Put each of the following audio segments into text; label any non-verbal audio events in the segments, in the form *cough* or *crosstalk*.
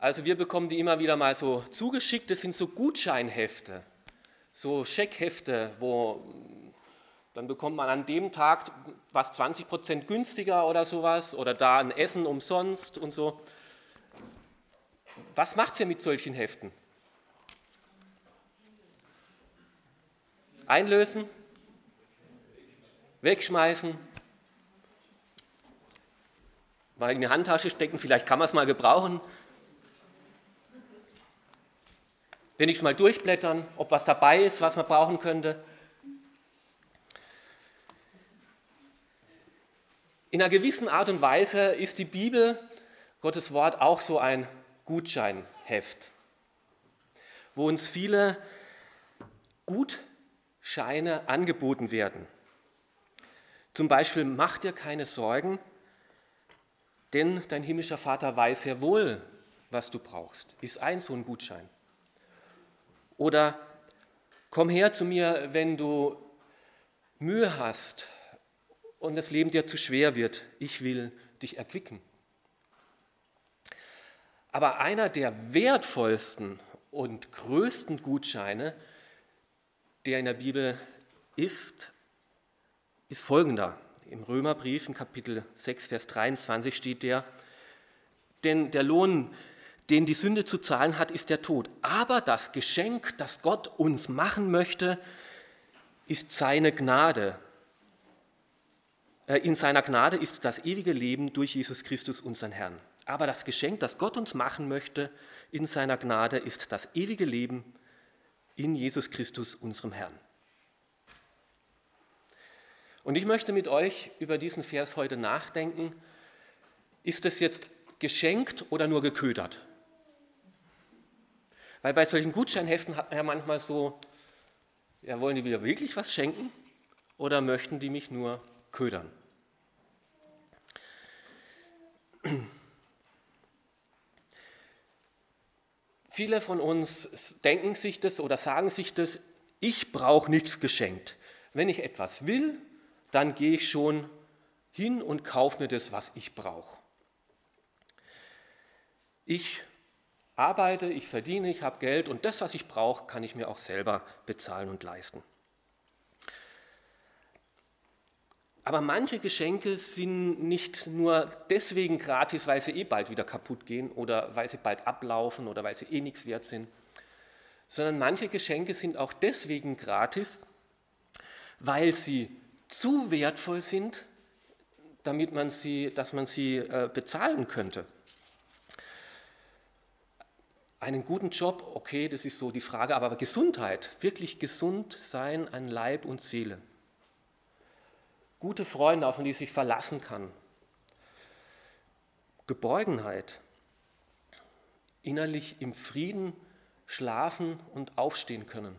Also wir bekommen die immer wieder mal so zugeschickt. Das sind so Gutscheinhefte, so Scheckhefte, wo dann bekommt man an dem Tag was 20 Prozent günstiger oder sowas oder da ein Essen umsonst und so. Was macht ihr mit solchen Heften? Einlösen? Wegschmeißen? Mal in die Handtasche stecken, vielleicht kann man es mal gebrauchen. Wenigstens mal durchblättern, ob was dabei ist, was man brauchen könnte. In einer gewissen Art und Weise ist die Bibel, Gottes Wort, auch so ein Gutscheinheft, wo uns viele Gutscheine angeboten werden. Zum Beispiel, mach dir keine Sorgen, denn dein himmlischer Vater weiß sehr wohl, was du brauchst. Ist ein so ein Gutschein. Oder komm her zu mir, wenn du Mühe hast und das Leben dir zu schwer wird. Ich will dich erquicken. Aber einer der wertvollsten und größten Gutscheine, der in der Bibel ist, ist folgender. Im Römerbrief, im Kapitel 6, Vers 23 steht der, denn der Lohn, den die Sünde zu zahlen hat, ist der Tod. Aber das Geschenk, das Gott uns machen möchte, ist seine Gnade, äh, in seiner Gnade ist das ewige Leben durch Jesus Christus, unseren Herrn. Aber das Geschenk, das Gott uns machen möchte, in seiner Gnade ist das ewige Leben in Jesus Christus, unserem Herrn. Und ich möchte mit euch über diesen Vers heute nachdenken. Ist es jetzt geschenkt oder nur geködert? Weil bei solchen Gutscheinheften hat man ja manchmal so, ja, wollen die wieder wirklich was schenken oder möchten die mich nur ködern? Viele von uns denken sich das oder sagen sich das, ich brauche nichts geschenkt. Wenn ich etwas will, dann gehe ich schon hin und kaufe mir das, was ich brauche. Ich arbeite, ich verdiene, ich habe Geld und das, was ich brauche, kann ich mir auch selber bezahlen und leisten. Aber manche Geschenke sind nicht nur deswegen gratis, weil sie eh bald wieder kaputt gehen oder weil sie bald ablaufen oder weil sie eh nichts wert sind, sondern manche Geschenke sind auch deswegen gratis, weil sie zu wertvoll sind, damit man sie, dass man sie äh, bezahlen könnte. Einen guten Job, okay, das ist so die Frage, aber Gesundheit, wirklich gesund sein an Leib und Seele gute Freunde, auf die sich verlassen kann. Geborgenheit, innerlich im Frieden schlafen und aufstehen können.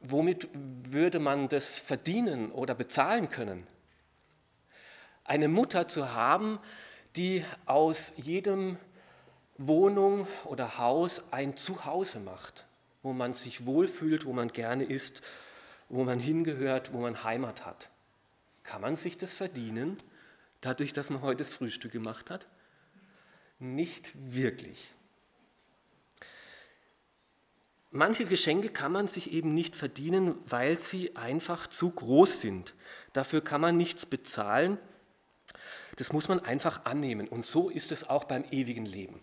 Womit würde man das verdienen oder bezahlen können? Eine Mutter zu haben, die aus jedem Wohnung oder Haus ein Zuhause macht, wo man sich wohlfühlt, wo man gerne ist wo man hingehört, wo man Heimat hat. Kann man sich das verdienen, dadurch, dass man heute das Frühstück gemacht hat? Nicht wirklich. Manche Geschenke kann man sich eben nicht verdienen, weil sie einfach zu groß sind. Dafür kann man nichts bezahlen. Das muss man einfach annehmen. Und so ist es auch beim ewigen Leben.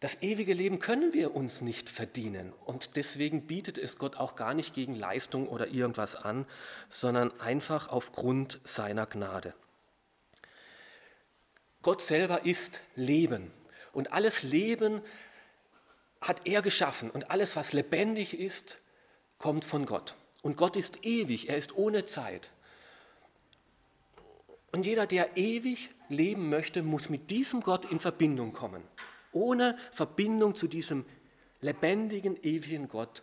Das ewige Leben können wir uns nicht verdienen und deswegen bietet es Gott auch gar nicht gegen Leistung oder irgendwas an, sondern einfach aufgrund seiner Gnade. Gott selber ist Leben und alles Leben hat er geschaffen und alles, was lebendig ist, kommt von Gott. Und Gott ist ewig, er ist ohne Zeit. Und jeder, der ewig leben möchte, muss mit diesem Gott in Verbindung kommen. Ohne Verbindung zu diesem lebendigen, ewigen Gott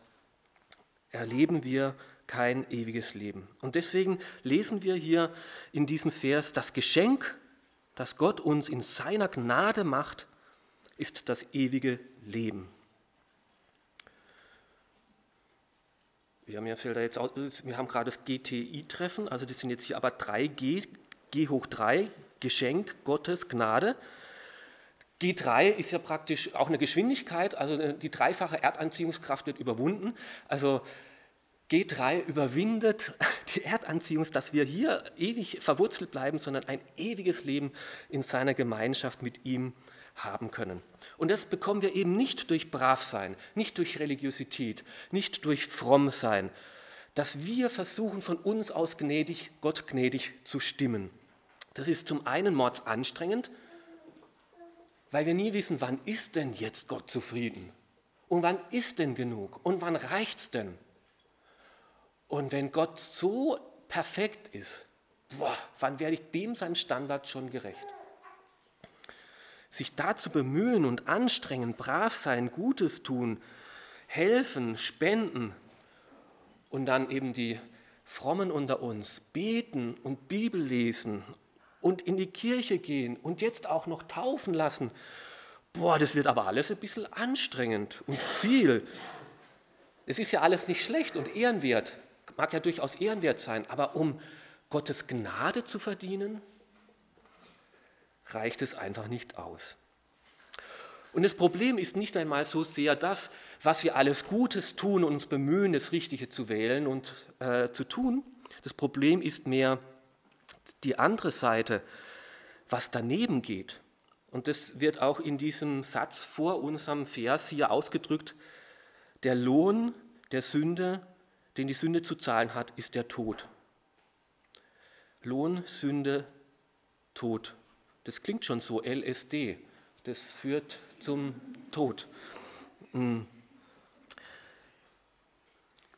erleben wir kein ewiges Leben. Und deswegen lesen wir hier in diesem Vers, das Geschenk, das Gott uns in seiner Gnade macht, ist das ewige Leben. Wir haben ja jetzt auch, wir haben gerade das GTI-Treffen, also das sind jetzt hier aber drei G, G hoch drei Geschenk Gottes, Gnade. G3 ist ja praktisch auch eine Geschwindigkeit, also die dreifache Erdanziehungskraft wird überwunden. Also G3 überwindet *laughs* die Erdanziehung, dass wir hier ewig verwurzelt bleiben, sondern ein ewiges Leben in seiner Gemeinschaft mit ihm haben können. Und das bekommen wir eben nicht durch Bravsein, nicht durch Religiosität, nicht durch Frommsein, dass wir versuchen, von uns aus gnädig, Gott gnädig zu stimmen. Das ist zum einen mordsanstrengend, weil wir nie wissen, wann ist denn jetzt Gott zufrieden? Und wann ist denn genug? Und wann reicht es denn? Und wenn Gott so perfekt ist, boah, wann werde ich dem seinem Standard schon gerecht? Sich dazu bemühen und anstrengen, brav sein, Gutes tun, helfen, spenden und dann eben die Frommen unter uns beten und Bibel lesen und in die Kirche gehen und jetzt auch noch taufen lassen. Boah, das wird aber alles ein bisschen anstrengend und viel. Es ist ja alles nicht schlecht und ehrenwert mag ja durchaus ehrenwert sein, aber um Gottes Gnade zu verdienen, reicht es einfach nicht aus. Und das Problem ist nicht einmal so sehr das, was wir alles Gutes tun und uns bemühen, das Richtige zu wählen und äh, zu tun. Das Problem ist mehr die andere Seite, was daneben geht. Und das wird auch in diesem Satz vor unserem Vers hier ausgedrückt. Der Lohn der Sünde den die Sünde zu zahlen hat, ist der Tod. Lohn, Sünde, Tod. Das klingt schon so, LSD. Das führt zum Tod. Hm.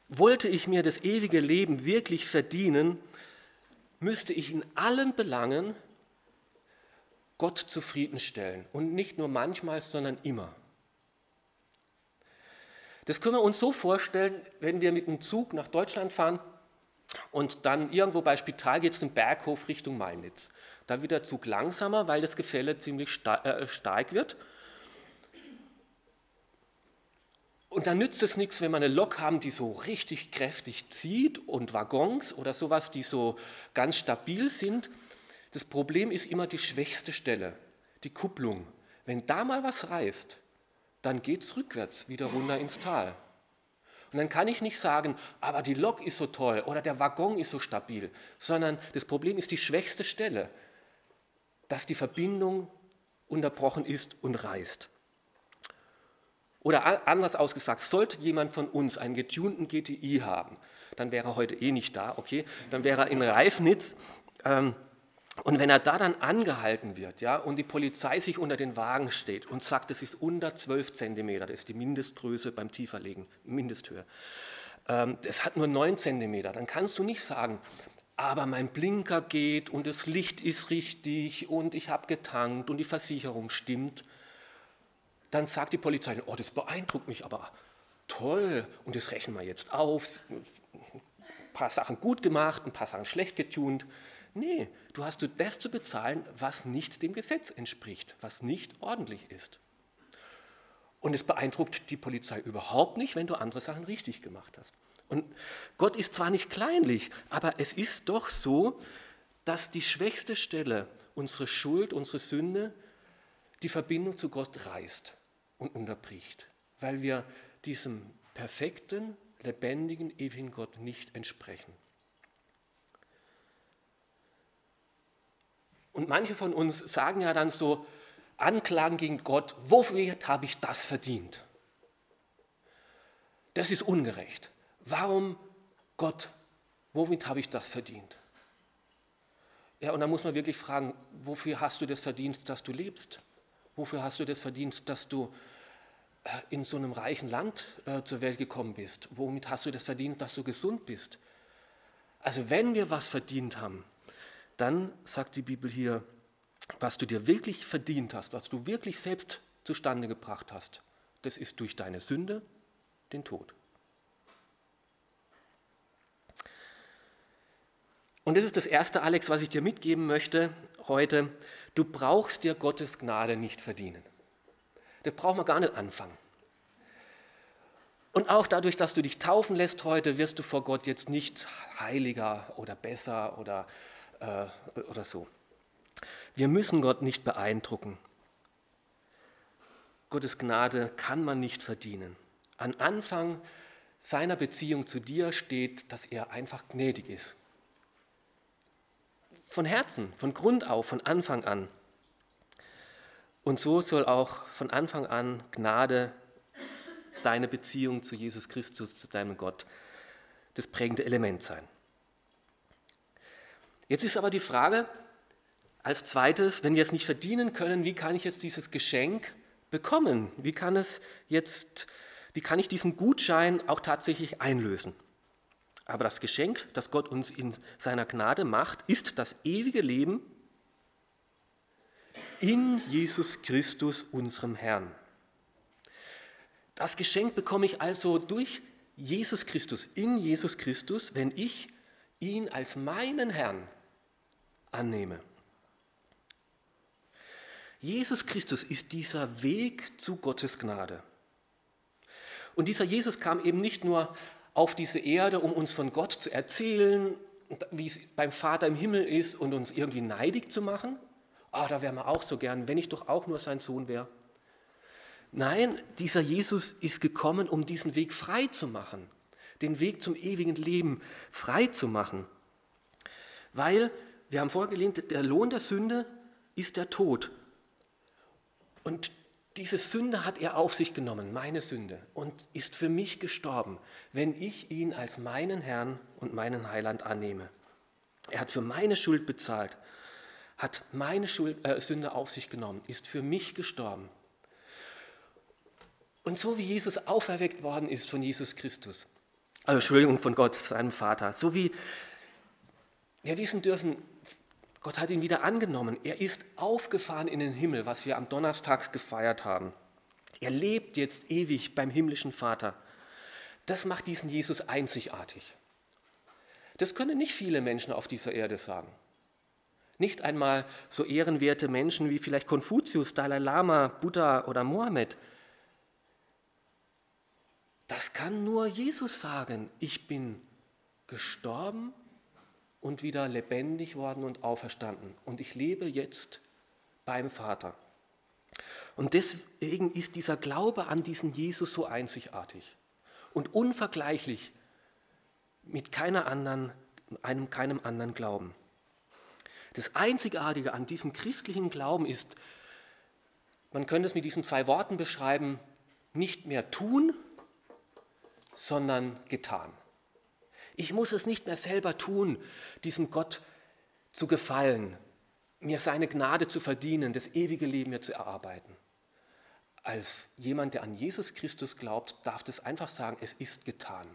Wollte ich mir das ewige Leben wirklich verdienen, müsste ich in allen Belangen Gott zufriedenstellen. Und nicht nur manchmal, sondern immer. Das können wir uns so vorstellen, wenn wir mit dem Zug nach Deutschland fahren und dann irgendwo bei Spital geht es den Berghof Richtung Mainitz. Da wird der Zug langsamer, weil das Gefälle ziemlich äh, stark wird. Und dann nützt es nichts, wenn wir eine Lok haben, die so richtig kräftig zieht und Waggons oder sowas, die so ganz stabil sind. Das Problem ist immer die schwächste Stelle, die Kupplung. Wenn da mal was reißt, dann geht es rückwärts wieder runter ins Tal. Und dann kann ich nicht sagen, aber die Lok ist so toll oder der Waggon ist so stabil, sondern das Problem ist die schwächste Stelle, dass die Verbindung unterbrochen ist und reißt. Oder anders ausgesagt, sollte jemand von uns einen getunten GTI haben, dann wäre er heute eh nicht da, okay? Dann wäre er in Reifnitz ähm, und wenn er da dann angehalten wird ja, und die Polizei sich unter den Wagen steht und sagt, es ist unter 12 Zentimeter, das ist die Mindestgröße beim Tieferlegen, Mindesthöhe, ähm, das hat nur 9 Zentimeter, dann kannst du nicht sagen, aber mein Blinker geht und das Licht ist richtig und ich habe getankt und die Versicherung stimmt. Dann sagt die Polizei, oh, das beeindruckt mich aber toll und das rechnen wir jetzt auf. Ein paar Sachen gut gemacht, ein paar Sachen schlecht getunt. Nee, du hast du das zu bezahlen, was nicht dem Gesetz entspricht, was nicht ordentlich ist. Und es beeindruckt die Polizei überhaupt nicht, wenn du andere Sachen richtig gemacht hast. Und Gott ist zwar nicht kleinlich, aber es ist doch so, dass die schwächste Stelle, unsere Schuld, unsere Sünde, die Verbindung zu Gott reißt und unterbricht, weil wir diesem perfekten, lebendigen, ewigen Gott nicht entsprechen. Und manche von uns sagen ja dann so, Anklagen gegen Gott, wofür habe ich das verdient? Das ist ungerecht. Warum, Gott, womit habe ich das verdient? Ja, und dann muss man wirklich fragen, wofür hast du das verdient, dass du lebst? Wofür hast du das verdient, dass du äh, in so einem reichen Land äh, zur Welt gekommen bist? Womit hast du das verdient, dass du gesund bist? Also wenn wir was verdient haben, dann sagt die Bibel hier, was du dir wirklich verdient hast, was du wirklich selbst zustande gebracht hast, das ist durch deine Sünde den Tod. Und das ist das Erste, Alex, was ich dir mitgeben möchte heute. Du brauchst dir Gottes Gnade nicht verdienen. Das braucht man gar nicht anfangen. Und auch dadurch, dass du dich taufen lässt heute, wirst du vor Gott jetzt nicht heiliger oder besser oder äh, oder so. Wir müssen Gott nicht beeindrucken. Gottes Gnade kann man nicht verdienen. An Anfang seiner Beziehung zu dir steht, dass er einfach gnädig ist. Von Herzen, von Grund auf, von Anfang an. Und so soll auch von Anfang an Gnade deine Beziehung zu Jesus Christus, zu deinem Gott, das prägende Element sein. Jetzt ist aber die Frage, als zweites, wenn wir es nicht verdienen können, wie kann ich jetzt dieses Geschenk bekommen? Wie kann es jetzt, wie kann ich diesen Gutschein auch tatsächlich einlösen? Aber das Geschenk, das Gott uns in seiner Gnade macht, ist das ewige Leben in Jesus Christus, unserem Herrn. Das Geschenk bekomme ich also durch Jesus Christus, in Jesus Christus, wenn ich ihn als meinen Herrn annehme. Jesus Christus ist dieser Weg zu Gottes Gnade. Und dieser Jesus kam eben nicht nur auf diese Erde, um uns von Gott zu erzählen, wie es beim Vater im Himmel ist und uns irgendwie neidig zu machen. Oh, da wären wir auch so gern, wenn ich doch auch nur sein Sohn wäre. Nein, dieser Jesus ist gekommen, um diesen Weg frei zu machen, den Weg zum ewigen Leben frei zu machen. Weil, wir haben vorgelehnt, der Lohn der Sünde ist der Tod. Und diese Sünde hat er auf sich genommen, meine Sünde, und ist für mich gestorben, wenn ich ihn als meinen Herrn und meinen Heiland annehme. Er hat für meine Schuld bezahlt, hat meine Schuld, äh, Sünde auf sich genommen, ist für mich gestorben. Und so wie Jesus auferweckt worden ist von Jesus Christus, also Entschuldigung, von Gott, seinem Vater, so wie wir wissen dürfen, Gott hat ihn wieder angenommen. Er ist aufgefahren in den Himmel, was wir am Donnerstag gefeiert haben. Er lebt jetzt ewig beim himmlischen Vater. Das macht diesen Jesus einzigartig. Das können nicht viele Menschen auf dieser Erde sagen. Nicht einmal so ehrenwerte Menschen wie vielleicht Konfuzius, Dalai Lama, Buddha oder Mohammed. Das kann nur Jesus sagen. Ich bin gestorben und wieder lebendig worden und auferstanden. Und ich lebe jetzt beim Vater. Und deswegen ist dieser Glaube an diesen Jesus so einzigartig und unvergleichlich mit keiner anderen, einem, keinem anderen Glauben. Das Einzigartige an diesem christlichen Glauben ist, man könnte es mit diesen zwei Worten beschreiben, nicht mehr tun, sondern getan. Ich muss es nicht mehr selber tun, diesem Gott zu gefallen, mir seine Gnade zu verdienen, das ewige Leben mir zu erarbeiten. Als jemand, der an Jesus Christus glaubt, darf das einfach sagen, es ist getan.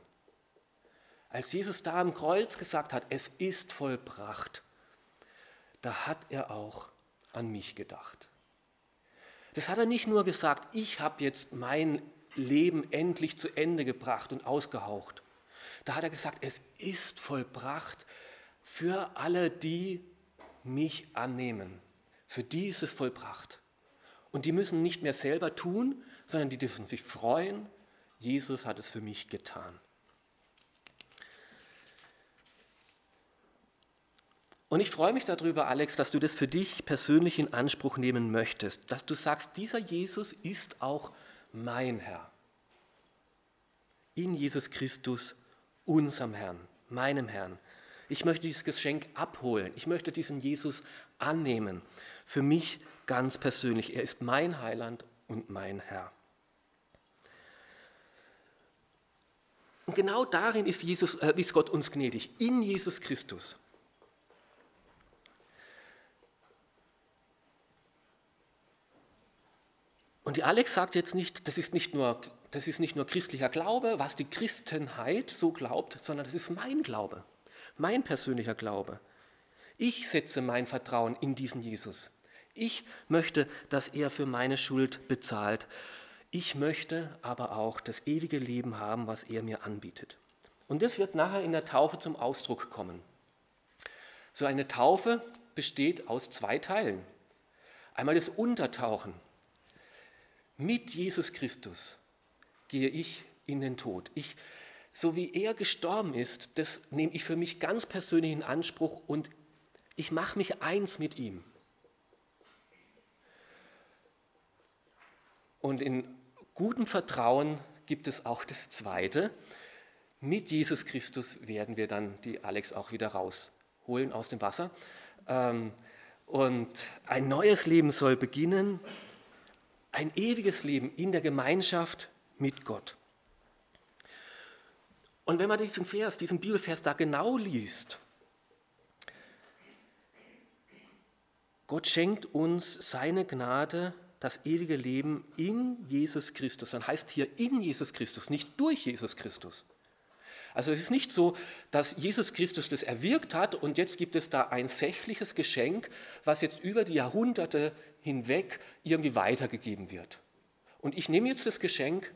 Als Jesus da am Kreuz gesagt hat, es ist vollbracht, da hat er auch an mich gedacht. Das hat er nicht nur gesagt, ich habe jetzt mein Leben endlich zu Ende gebracht und ausgehaucht. Da hat er gesagt, es ist vollbracht für alle, die mich annehmen. Für die ist es vollbracht. Und die müssen nicht mehr selber tun, sondern die dürfen sich freuen, Jesus hat es für mich getan. Und ich freue mich darüber, Alex, dass du das für dich persönlich in Anspruch nehmen möchtest, dass du sagst, dieser Jesus ist auch mein Herr. In Jesus Christus, unserem Herrn, meinem Herrn. Ich möchte dieses Geschenk abholen. Ich möchte diesen Jesus annehmen. Für mich ganz persönlich. Er ist mein Heiland und mein Herr. Und genau darin ist, Jesus, äh, ist Gott uns gnädig, in Jesus Christus. Und die Alex sagt jetzt nicht, das ist nicht, nur, das ist nicht nur christlicher Glaube, was die Christenheit so glaubt, sondern das ist mein Glaube, mein persönlicher Glaube. Ich setze mein Vertrauen in diesen Jesus. Ich möchte, dass er für meine Schuld bezahlt. Ich möchte aber auch das ewige Leben haben, was er mir anbietet. Und das wird nachher in der Taufe zum Ausdruck kommen. So eine Taufe besteht aus zwei Teilen. Einmal das Untertauchen, mit Jesus Christus gehe ich in den Tod. Ich, so wie er gestorben ist, das nehme ich für mich ganz persönlich in Anspruch und ich mache mich eins mit ihm. Und in gutem Vertrauen gibt es auch das Zweite. Mit Jesus Christus werden wir dann die Alex auch wieder rausholen aus dem Wasser. Ähm, und ein neues Leben soll beginnen, ein ewiges Leben in der Gemeinschaft mit Gott. Und wenn man diesen Vers, diesen Bibelvers da genau liest, Gott schenkt uns seine Gnade, das ewige Leben in Jesus Christus. Dann heißt hier in Jesus Christus, nicht durch Jesus Christus. Also es ist nicht so, dass Jesus Christus das erwirkt hat und jetzt gibt es da ein sächliches Geschenk, was jetzt über die Jahrhunderte hinweg irgendwie weitergegeben wird. Und ich nehme jetzt das Geschenk,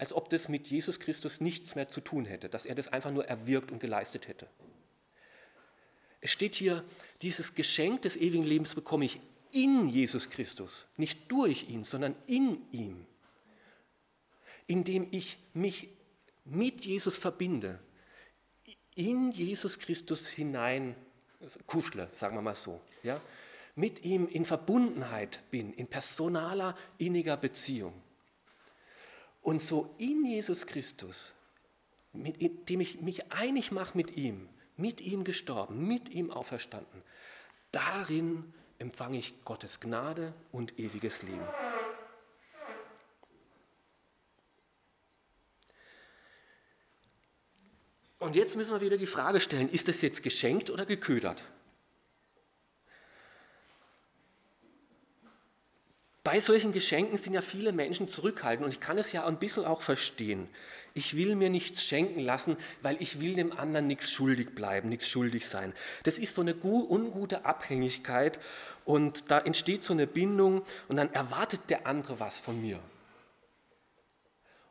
als ob das mit Jesus Christus nichts mehr zu tun hätte, dass er das einfach nur erwirkt und geleistet hätte. Es steht hier, dieses Geschenk des ewigen Lebens bekomme ich in Jesus Christus, nicht durch ihn, sondern in ihm, indem ich mich mit Jesus verbinde, in Jesus Christus hinein kuschle, sagen wir mal so, ja, mit ihm in Verbundenheit bin, in personaler, inniger Beziehung. Und so in Jesus Christus, mit dem ich mich einig mache mit ihm, mit ihm gestorben, mit ihm auferstanden, darin empfange ich Gottes Gnade und ewiges Leben. Und jetzt müssen wir wieder die Frage stellen, ist das jetzt geschenkt oder geködert? Bei solchen Geschenken sind ja viele Menschen zurückhaltend und ich kann es ja ein bisschen auch verstehen. Ich will mir nichts schenken lassen, weil ich will dem anderen nichts schuldig bleiben, nichts schuldig sein. Das ist so eine ungute Abhängigkeit und da entsteht so eine Bindung und dann erwartet der andere was von mir.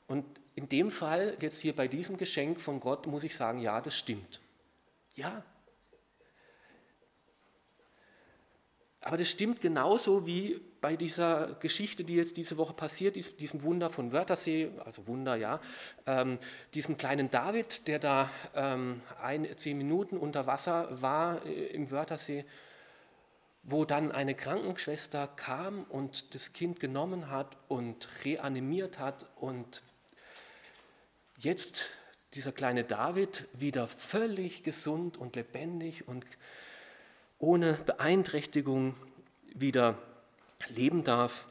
Und in dem Fall, jetzt hier bei diesem Geschenk von Gott, muss ich sagen, ja, das stimmt. Ja, Aber das stimmt genauso wie bei dieser Geschichte, die jetzt diese Woche passiert ist, diesem Wunder von Wörthersee, also Wunder, ja, ähm, diesem kleinen David, der da ähm, ein, zehn Minuten unter Wasser war äh, im Wörthersee, wo dann eine Krankenschwester kam und das Kind genommen hat und reanimiert hat und jetzt dieser kleine David wieder völlig gesund und lebendig und ohne Beeinträchtigung wieder leben darf,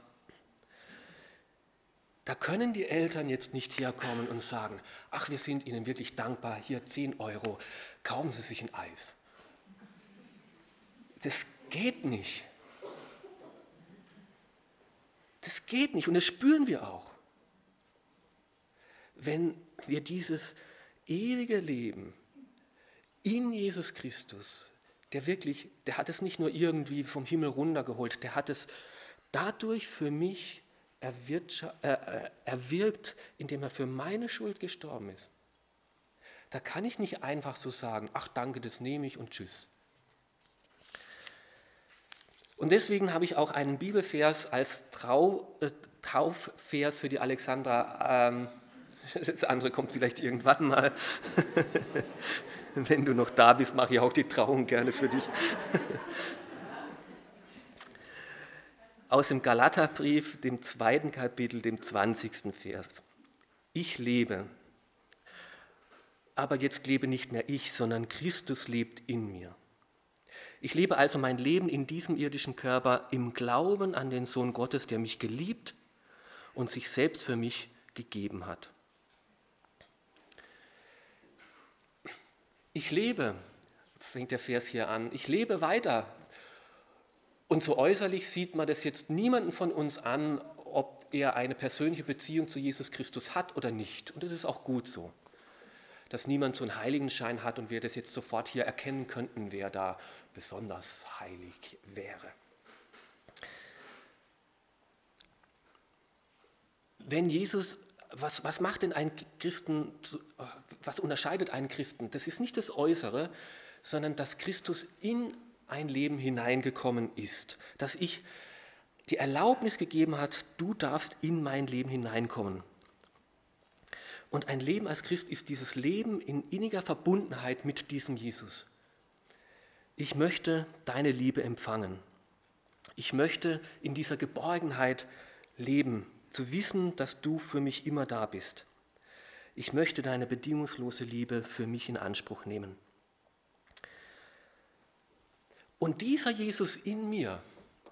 da können die Eltern jetzt nicht herkommen und sagen, ach, wir sind Ihnen wirklich dankbar, hier 10 Euro, kaufen Sie sich ein Eis. Das geht nicht. Das geht nicht und das spüren wir auch. Wenn wir dieses ewige Leben in Jesus Christus der wirklich, der hat es nicht nur irgendwie vom Himmel runtergeholt, der hat es dadurch für mich äh, äh, erwirkt, indem er für meine Schuld gestorben ist. Da kann ich nicht einfach so sagen, ach danke, das nehme ich und tschüss. Und deswegen habe ich auch einen Bibelvers als Trau, äh, Taufvers für die Alexandra. Ähm, *laughs* das andere kommt vielleicht irgendwann mal. *laughs* Wenn du noch da bist, mache ich auch die Trauung gerne für dich. Aus dem Galaterbrief, dem zweiten Kapitel, dem 20. Vers. Ich lebe, aber jetzt lebe nicht mehr ich, sondern Christus lebt in mir. Ich lebe also mein Leben in diesem irdischen Körper im Glauben an den Sohn Gottes, der mich geliebt und sich selbst für mich gegeben hat. Ich lebe, fängt der Vers hier an, ich lebe weiter. Und so äußerlich sieht man das jetzt niemanden von uns an, ob er eine persönliche Beziehung zu Jesus Christus hat oder nicht. Und das ist auch gut so, dass niemand so einen Heiligenschein hat und wir das jetzt sofort hier erkennen könnten, wer da besonders heilig wäre. Wenn Jesus was, was macht denn einen Christen, was unterscheidet einen Christen? Das ist nicht das Äußere, sondern dass Christus in ein Leben hineingekommen ist, dass ich die Erlaubnis gegeben hat, du darfst in mein Leben hineinkommen. Und ein Leben als Christ ist dieses Leben in inniger Verbundenheit mit diesem Jesus. Ich möchte deine Liebe empfangen. Ich möchte in dieser Geborgenheit leben zu wissen, dass du für mich immer da bist. Ich möchte deine bedingungslose Liebe für mich in Anspruch nehmen. Und dieser Jesus in mir,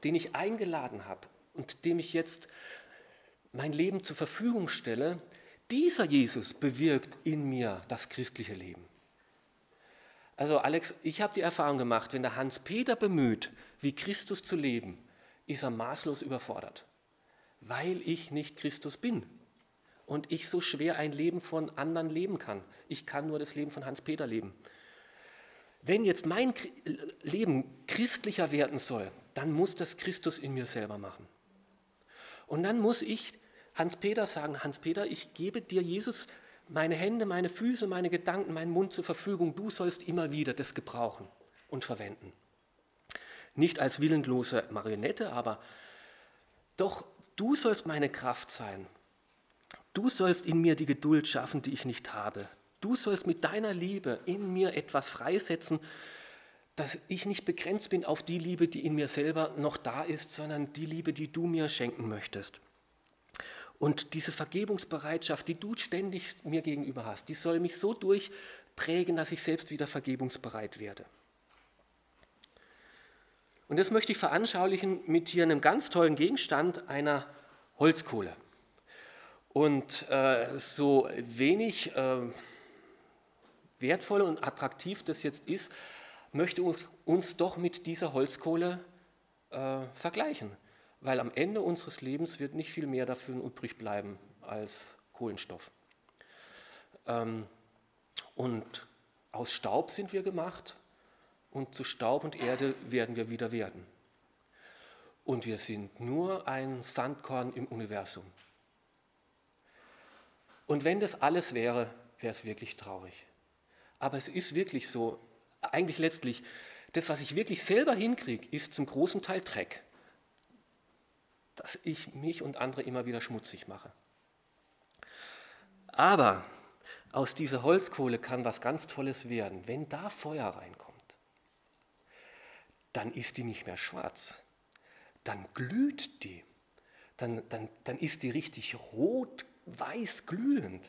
den ich eingeladen habe und dem ich jetzt mein Leben zur Verfügung stelle, dieser Jesus bewirkt in mir das christliche Leben. Also Alex, ich habe die Erfahrung gemacht, wenn der Hans-Peter bemüht, wie Christus zu leben, ist er maßlos überfordert, weil ich nicht Christus bin und ich so schwer ein Leben von anderen leben kann. Ich kann nur das Leben von Hans-Peter leben. Wenn jetzt mein Leben christlicher werden soll, dann muss das Christus in mir selber machen. Und dann muss ich Hans-Peter sagen, Hans-Peter, ich gebe dir, Jesus, meine Hände, meine Füße, meine Gedanken, meinen Mund zur Verfügung. Du sollst immer wieder das gebrauchen und verwenden. Nicht als willenlose Marionette, aber doch, du sollst meine Kraft sein. Du sollst in mir die Geduld schaffen, die ich nicht habe. Du sollst mit deiner Liebe in mir etwas freisetzen, dass ich nicht begrenzt bin auf die Liebe, die in mir selber noch da ist, sondern die Liebe, die du mir schenken möchtest. Und diese Vergebungsbereitschaft, die du ständig mir gegenüber hast, die soll mich so durchprägen, dass ich selbst wieder vergebungsbereit werde. Und das möchte ich veranschaulichen mit hier einem ganz tollen Gegenstand einer Holzkohle. Und äh, so wenig äh, wertvoll und attraktiv das jetzt ist, möchte uns, uns doch mit dieser Holzkohle äh, vergleichen weil am Ende unseres Lebens wird nicht viel mehr dafür übrig bleiben als Kohlenstoff. Ähm, und aus Staub sind wir gemacht und zu Staub und Erde werden wir wieder werden. Und wir sind nur ein Sandkorn im Universum. Und wenn das alles wäre, wäre es wirklich traurig. Aber es ist wirklich so, eigentlich letztlich, das, was ich wirklich selber hinkriege, ist zum großen Teil Dreck dass ich mich und andere immer wieder schmutzig mache. Aber aus dieser Holzkohle kann was ganz Tolles werden. Wenn da Feuer reinkommt, dann ist die nicht mehr schwarz, dann glüht die, dann, dann, dann ist die richtig rot-weiß glühend.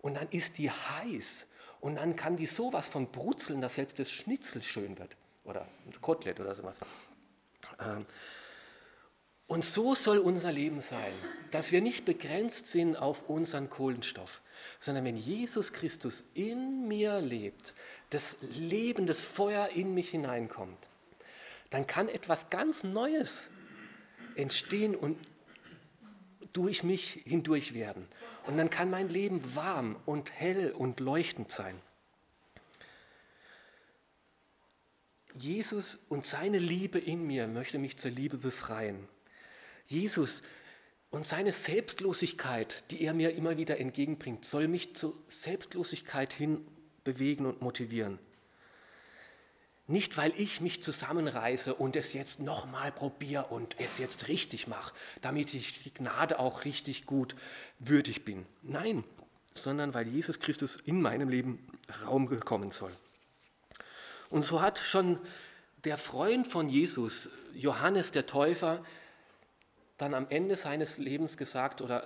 Und dann ist die heiß. Und dann kann die sowas von brutzeln, dass selbst das Schnitzel schön wird. Oder ein Kotelett oder sowas. Ähm, und so soll unser Leben sein, dass wir nicht begrenzt sind auf unseren Kohlenstoff, sondern wenn Jesus Christus in mir lebt, das Leben, das Feuer in mich hineinkommt, dann kann etwas ganz Neues entstehen und durch mich hindurch werden. Und dann kann mein Leben warm und hell und leuchtend sein. Jesus und seine Liebe in mir möchte mich zur Liebe befreien. Jesus und seine Selbstlosigkeit, die er mir immer wieder entgegenbringt, soll mich zur Selbstlosigkeit hin bewegen und motivieren. Nicht, weil ich mich zusammenreiße und es jetzt nochmal probiere und es jetzt richtig mache, damit ich die Gnade auch richtig gut würdig bin. Nein, sondern weil Jesus Christus in meinem Leben Raum gekommen soll. Und so hat schon der Freund von Jesus, Johannes der Täufer, dann am Ende seines Lebens gesagt, oder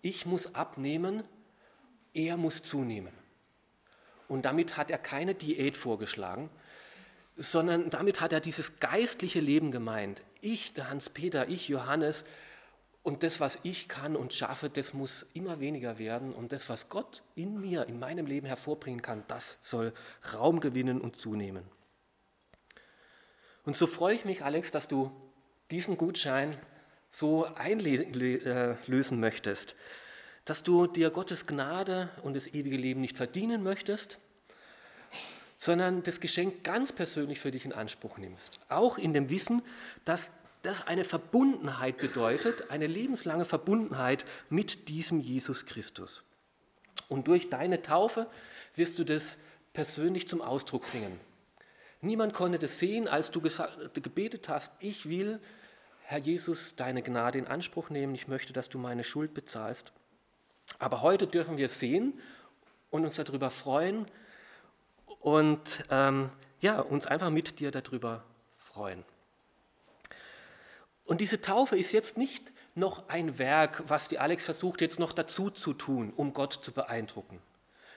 ich muss abnehmen, er muss zunehmen. Und damit hat er keine Diät vorgeschlagen, sondern damit hat er dieses geistliche Leben gemeint. Ich, der Hans-Peter, ich, Johannes, und das, was ich kann und schaffe, das muss immer weniger werden. Und das, was Gott in mir, in meinem Leben hervorbringen kann, das soll Raum gewinnen und zunehmen. Und so freue ich mich, Alex, dass du diesen Gutschein so einlösen möchtest, dass du dir Gottes Gnade und das ewige Leben nicht verdienen möchtest, sondern das Geschenk ganz persönlich für dich in Anspruch nimmst. Auch in dem Wissen, dass das eine Verbundenheit bedeutet, eine lebenslange Verbundenheit mit diesem Jesus Christus. Und durch deine Taufe wirst du das persönlich zum Ausdruck bringen. Niemand konnte das sehen, als du gebetet hast, ich will Herr Jesus, deine Gnade in Anspruch nehmen. Ich möchte, dass du meine Schuld bezahlst. Aber heute dürfen wir sehen und uns darüber freuen und ähm, ja, uns einfach mit dir darüber freuen. Und diese Taufe ist jetzt nicht noch ein Werk, was die Alex versucht jetzt noch dazu zu tun, um Gott zu beeindrucken,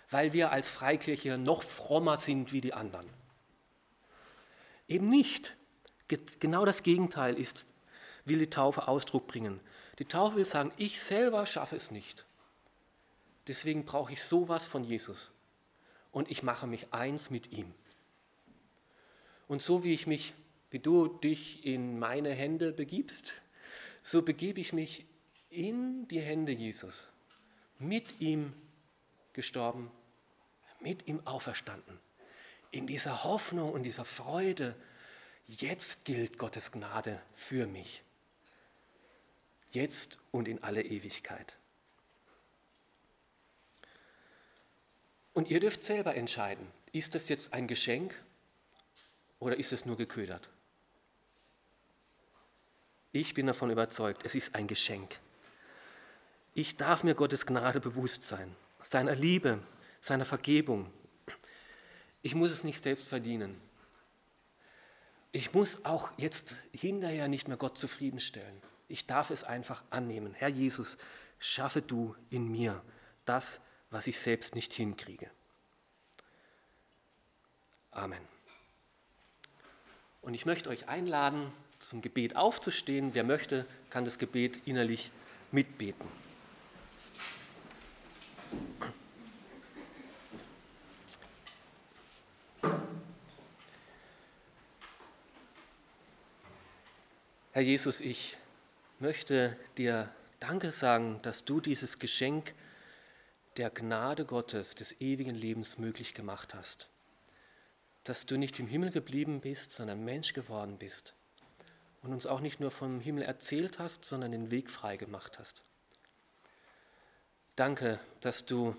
weil wir als Freikirche noch frommer sind wie die anderen. Eben nicht. Genau das Gegenteil ist, will die Taufe Ausdruck bringen. Die Taufe will sagen, ich selber schaffe es nicht. Deswegen brauche ich sowas von Jesus. Und ich mache mich eins mit ihm. Und so wie ich mich, wie du dich in meine Hände begibst, so begebe ich mich in die Hände Jesus, mit ihm gestorben, mit ihm auferstanden, in dieser Hoffnung und dieser Freude, jetzt gilt Gottes Gnade für mich, jetzt und in alle Ewigkeit. Und ihr dürft selber entscheiden, ist das jetzt ein Geschenk oder ist es nur geködert? Ich bin davon überzeugt, es ist ein Geschenk. Ich darf mir Gottes Gnade bewusst sein, seiner Liebe, seiner Vergebung. Ich muss es nicht selbst verdienen. Ich muss auch jetzt hinterher nicht mehr Gott zufriedenstellen. Ich darf es einfach annehmen. Herr Jesus, schaffe du in mir das, was ich selbst nicht hinkriege. Amen. Und ich möchte euch einladen, zum Gebet aufzustehen. Wer möchte, kann das Gebet innerlich mitbeten. Herr Jesus, ich möchte dir Danke sagen, dass du dieses Geschenk der Gnade Gottes, des ewigen Lebens möglich gemacht hast. Dass du nicht im Himmel geblieben bist, sondern Mensch geworden bist und uns auch nicht nur vom Himmel erzählt hast, sondern den Weg frei gemacht hast. Danke, dass du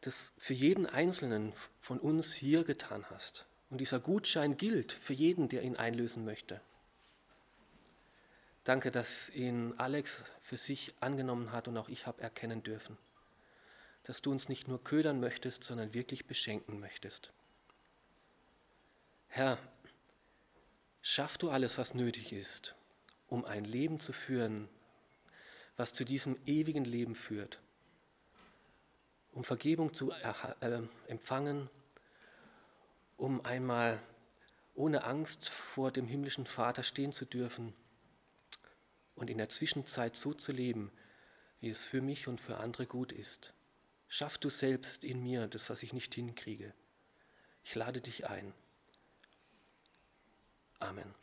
das für jeden Einzelnen von uns hier getan hast. Und dieser Gutschein gilt für jeden, der ihn einlösen möchte. Danke, dass ihn Alex für sich angenommen hat und auch ich habe erkennen dürfen. Dass du uns nicht nur ködern möchtest, sondern wirklich beschenken möchtest. Herr, schaff du alles, was nötig ist, um ein Leben zu führen, was zu diesem ewigen Leben führt, um Vergebung zu äh, empfangen, um einmal ohne Angst vor dem himmlischen Vater stehen zu dürfen und in der Zwischenzeit so zu leben, wie es für mich und für andere gut ist. Schaff du selbst in mir das, was ich nicht hinkriege. Ich lade dich ein. Amen.